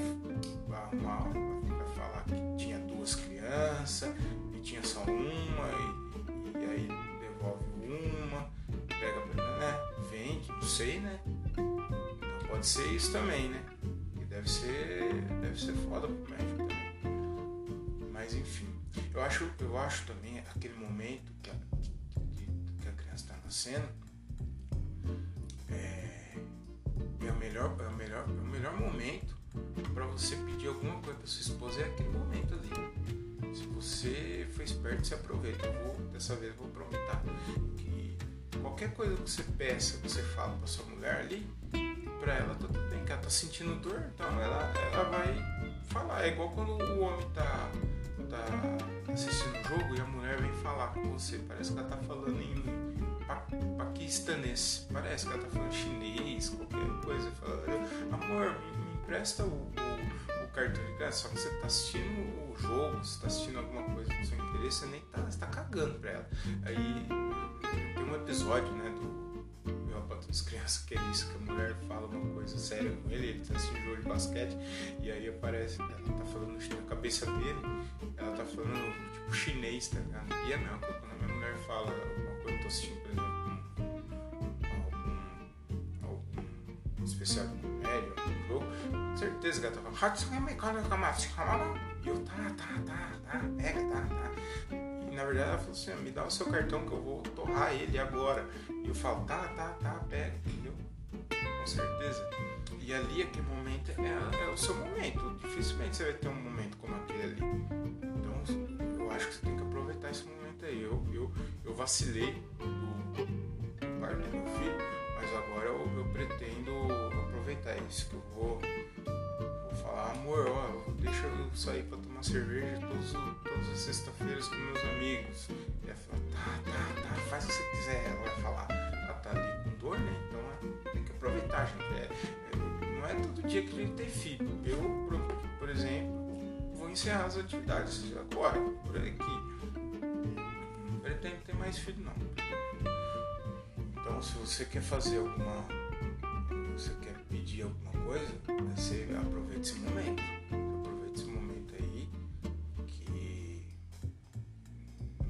vai arrumar, vai falar que tinha duas crianças e tinha só uma e, e aí devolve uma, pega né? Vende, não sei, né? Então pode ser isso também, né? E deve ser. Deve ser foda pro médico também. Mas enfim. Eu acho, eu acho também aquele momento que a, que, que a criança está nascendo é, é, o melhor, é, o melhor, é o melhor momento para você pedir alguma coisa para sua esposa é aquele momento ali. Se você foi esperto, se aproveita. Eu vou, dessa vez eu vou aproveitar qualquer coisa que você peça, que você fala pra sua mulher ali, pra ela tá tudo bem, que ela tá sentindo dor, então ela, ela vai falar. É igual quando o homem tá, tá assistindo o jogo e a mulher vem falar com você, parece que ela tá falando em paquistanês, parece que ela tá falando chinês, qualquer coisa. Fala, amor, me, me empresta o, o, o cartão de crédito, só que você tá assistindo o jogo, você tá assistindo alguma coisa do seu interesse, você nem tá, você tá cagando pra ela. Aí tem um episódio, né, do Meu Pato das Crianças, que é isso, que a mulher fala uma coisa séria com ele, ele tá assistindo jogo de basquete, e aí aparece, ela tá falando na cabeça dele, ela tá falando tipo chinês, tá ligado? E é mesmo, quando a minha mulher fala alguma coisa, eu tô assistindo, por exemplo, algum, algum especial de comédia, algum jogo, certeza que ela tá falando, e eu, tá, tá, tá, tá, pega, tá, tá na verdade ela falou assim, me dá o seu cartão que eu vou torrar ele agora. E eu falo, tá, tá, tá, pega, entendeu? Com certeza. E ali aquele momento é, é o seu momento. Dificilmente você vai ter um momento como aquele ali. Então eu acho que você tem que aproveitar esse momento aí. Eu, eu, eu vacilei do, pai do meu filho, mas agora eu, eu pretendo aproveitar isso, que eu vou amor, ó, deixa eu sair pra tomar cerveja todos, todas as sextas-feiras com meus amigos. E ela fala, tá, tá, tá, faz o que você quiser. Ela vai falar, ela tá ali com dor, né? Então é, tem que aproveitar, gente. É, é, não é todo dia que a gente tem filho. Eu, por, exemplo, vou encerrar as atividades agora, por aqui. Não pretendo ter mais filho, não. Então, se você quer fazer alguma. Você quer coisa, você aproveita esse momento. Aproveita esse momento aí que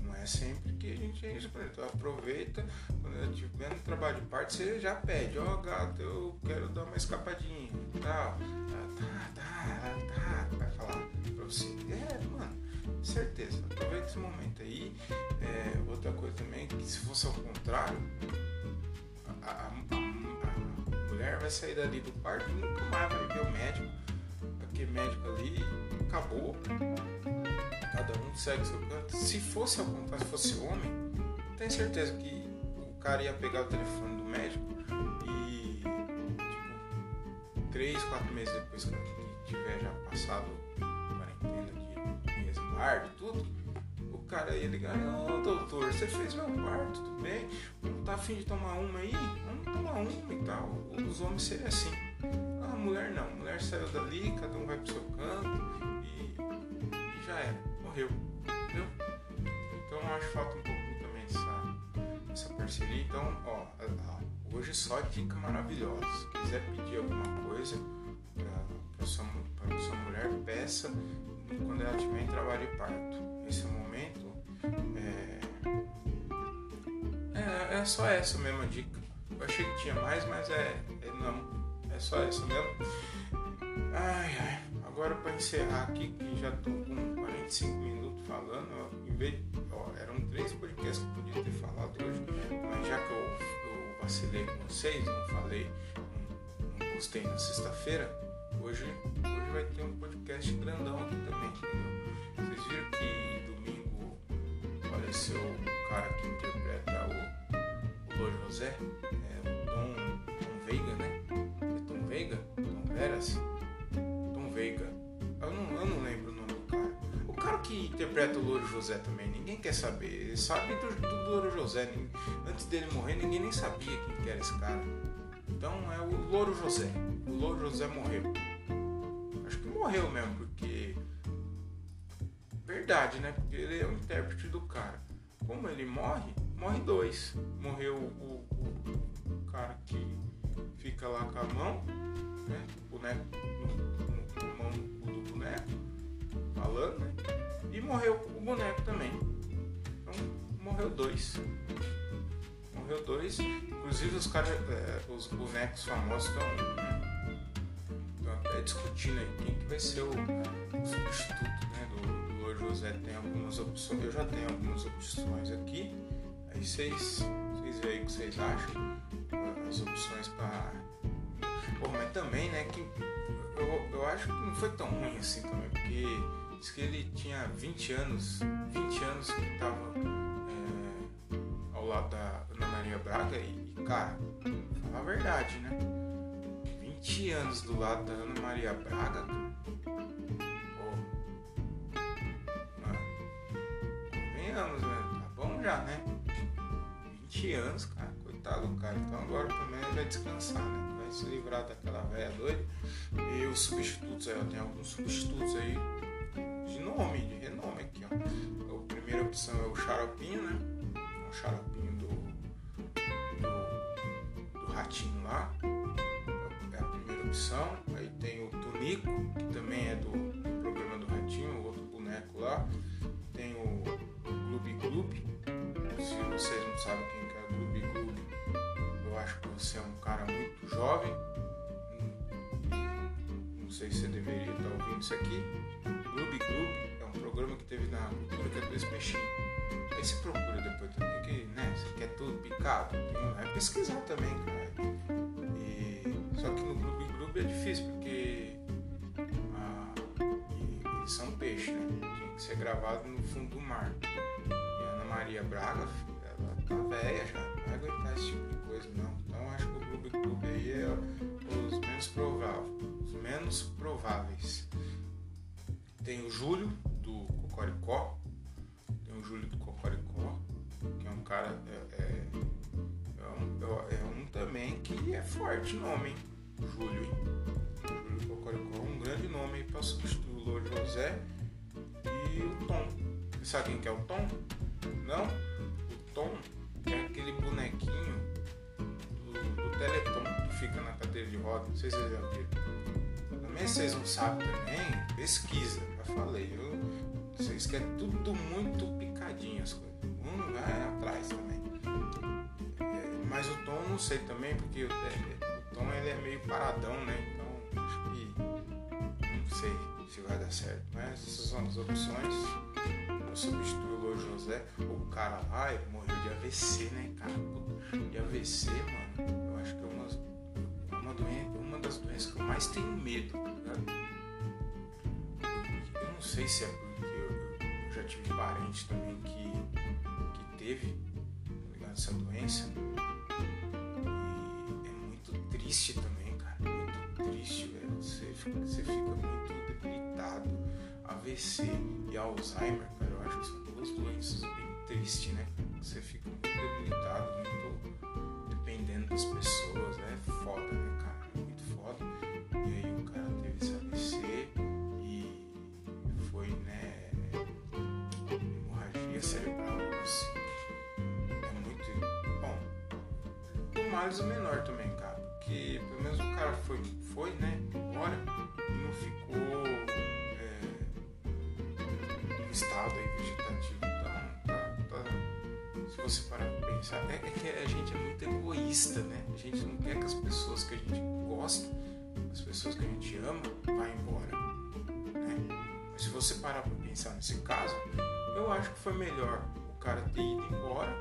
não é sempre que a gente é isso. Então aproveita, quando eu estiver no trabalho de parte, você já pede, ó oh, gato, eu quero dar uma escapadinha tal. Tá, tá, tá, vai falar pra você. É, mano, certeza, aproveita esse momento aí. É, outra coisa também, que se fosse ao contrário, a, a, a mulher vai sair dali do parto e nunca mais vai ver o médico. Aquele médico ali acabou. Cada um segue seu canto. Se fosse ao contrário, se fosse homem, tenho certeza que o cara ia pegar o telefone do médico e tipo, três, quatro meses depois que tiver já passado quarentena de resguardo e tudo, cara ia ligar, ô doutor, você fez meu quarto, tudo bem? Não tá afim de tomar uma aí? Vamos tomar uma e tal. Os homens seriam assim. A mulher não, a mulher saiu dali, cada um vai pro seu canto e, e já era, morreu. Entendeu? Então eu acho que falta um pouco também essa, essa parceria. Então, ó, hoje só dica maravilhosa. Se quiser pedir alguma coisa para sua, sua mulher, peça quando ela estiver em trabalho de parto. Esse momento é, é, é só essa mesma dica. Eu achei que tinha mais, mas é, é não. É só essa mesmo. Ai, ai. Agora para encerrar aqui, que já tô com 45 minutos falando, ó, em vez, ó, eram três podcasts que eu podia ter falado hoje, mas já que eu, eu vacilei com vocês, não falei, não, não postei na sexta-feira, hoje, hoje vai ter um podcast grandão aqui também, entendeu? Vocês viram que domingo apareceu o cara que interpreta o, o Lord José, é o Tom, Tom Veiga, né? É Tom Veiga? Tom Veras? Tom Veiga. Eu não, eu não lembro o nome do cara. O cara que interpreta o Louro José também, ninguém quer saber. Sabe do, do Louro José. Antes dele morrer, ninguém nem sabia quem era esse cara. Então é o Louro José. O Louro José morreu. Acho que morreu mesmo, porque. Verdade, né? Porque ele é o intérprete do cara. Como ele morre, morre dois. Morreu o, o, o cara que fica lá com a mão, né? O boneco no, no, mão do boneco, falando, né? E morreu o boneco também. Então morreu dois. Morreu dois. Inclusive os caras, é, os bonecos famosos estão até discutindo aí quem que vai ser o, o substituto José. Tem algumas opções, eu já tenho algumas opções aqui. Aí vocês, vocês veem o que vocês acham. As opções para. Pô, mas também, né, que eu, eu acho que não foi tão ruim assim também, porque diz que ele tinha 20 anos, 20 anos que estava é, ao lado da Ana Maria Braga e, cara, falar a verdade, né? 20 anos do lado da Ana Maria Braga, já, né? 20 anos, cara, coitado do cara. Então agora também vai descansar, né? Vai se livrar daquela velha doida. E os substitutos aí, ó, tem alguns substitutos aí de nome, de renome aqui, ó. A primeira opção é o Xaropinho, né? O Xaropinho do, do, do Ratinho lá. É a primeira opção. Aí tem o Tunico, que também é do, programa do Ratinho, o outro boneco lá. Tem o Gloob Gloob. Vocês não sabem quem que é o Gloob Gloob, eu acho que você é um cara muito jovem. Não sei se você deveria estar ouvindo isso aqui. Gloob Gloob é um programa que teve na cultura que é dois peixinhos. Aí você procura depois também, que né, você quer tudo picado. Vai pesquisar também, cara. E, só que no Gloob Gloob é difícil, porque ah, eles são peixe, né? Tinha que ser gravado no fundo do mar. E a Ana Maria Braga, tá velha já, não vai aguentar esse tipo de coisa, não. Então acho que o Gloob Gloob aí é os menos prováveis. Os menos prováveis. Tem o Júlio, do Cocoricó. Tem o Júlio do Cocoricó, que é um cara. É, é, é um, é um também que é forte nome, hein? Júlio, hein? Júlio Cocoricó é um grande nome para substituir o Louro José e o Tom. Sabe quem que é o Tom? Não? Tom é aquele bonequinho do, do Teleton que fica na cadeira de roda. Não sei se vocês já viram. Também se vocês não sabem também, pesquisa. Já falei. Eu, vocês querem tudo muito picadinho as coisas. Um vai atrás também. É, mas o Tom não sei também, porque o, é, o Tom ele é meio paradão, né? Então acho que não sei se vai dar certo. Mas essas são as opções. Eu substituo o Lô José. O cara lá, morreu de AVC, né, cara? De AVC, mano, eu acho que é uma, uma, doença, uma das doenças que eu mais tenho medo, tá ligado? Eu não sei se é porque eu, eu já tive parente também que, que teve, tá ligado? Essa doença. E é muito triste também, cara. Muito triste, velho. Você fica, você fica muito debilitado. AVC e Alzheimer, cara, eu acho que são duas doenças bem tristes, né? Você fica muito debilitado, muito dependendo das pessoas, né? É foda, né, cara? Muito foda. E aí o cara teve esse AVC e foi, né? Hemorragia cerebral, assim. É muito. Bom, o males o menor também, cara. Porque pelo menos o cara foi, foi né? Estado aí vegetativo. Então, tá, tá, se você parar pra pensar, é, é, que a gente é muito egoísta, né? A gente não quer que as pessoas que a gente gosta, as pessoas que a gente ama, vá embora. Né? Mas se você parar pra pensar nesse caso, eu acho que foi melhor o cara ter ido embora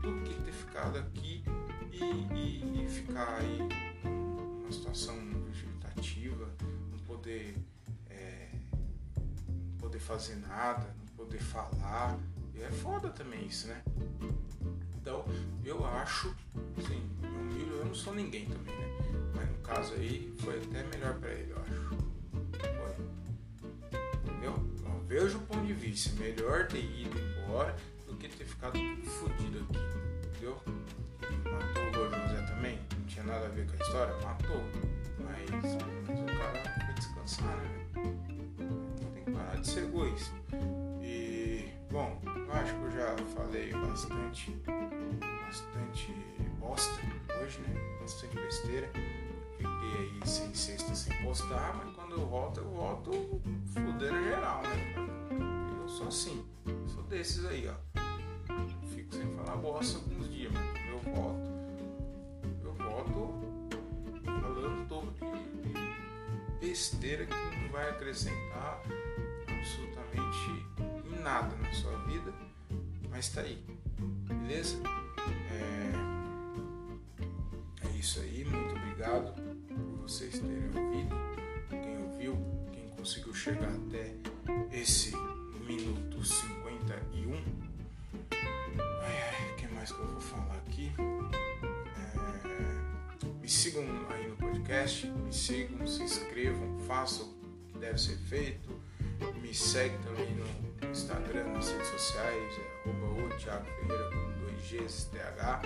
do que ter ficado aqui e, e, e ficar aí numa situação vegetativa, não poder, poder fazer nada, não poder falar. E é foda também isso, né? Então, eu acho, assim, humilde, eu não sou ninguém também, né? Mas no caso aí, foi até melhor para ele, eu acho. Foi. Entendeu? Então, vejo o ponto de vista. Melhor ter ido embora do que ter ficado fodido aqui. Entendeu? Matou o José também? Não tinha nada a ver com a história? Matou. Mas, mas o cara foi descansar, né? De ser egoísta. E, bom, acho que eu já falei bastante, bastante bosta hoje, né? Bastante besteira. Fiquei aí sem sexta sem postar, mas quando eu volto, eu volto fudendo geral, né? Eu sou assim, sou desses aí, ó. Fico sem falar bosta alguns dias, mas eu volto, eu volto falando todo de besteira que não vai acrescentar absolutamente em nada na sua vida, mas tá aí, beleza? É, é isso aí, muito obrigado por vocês terem ouvido. Quem ouviu, quem conseguiu chegar até esse minuto 51. Ai, ai, o que mais que eu vou falar aqui? É, me sigam aí no podcast, me sigam, se inscrevam, façam o que deve ser feito. Me segue também no Instagram, nas redes sociais, é o Thiago Ferreira com dois Gs TH,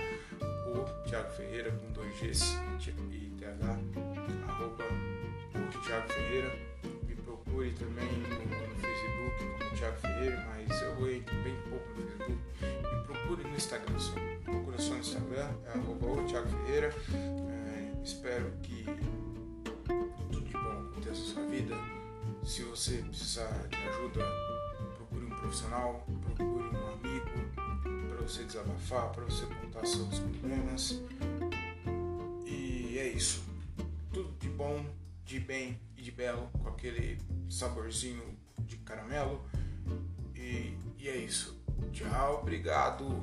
o Thiago Ferreira com dois Gs e TH, arroba o Thiago Ferreira. Me procure também no, no Facebook como Thiago Ferreira, mas eu entro bem pouco no Facebook. Me procure no Instagram só. Procura só no Instagram, é arroba o Thiago Ferreira. É, espero que tudo de bom aconteça na sua vida. Se você precisar de ajuda, procure um profissional, procure um amigo para você desabafar, para você contar seus problemas. E é isso. Tudo de bom, de bem e de belo, com aquele saborzinho de caramelo. E, e é isso. Tchau, obrigado.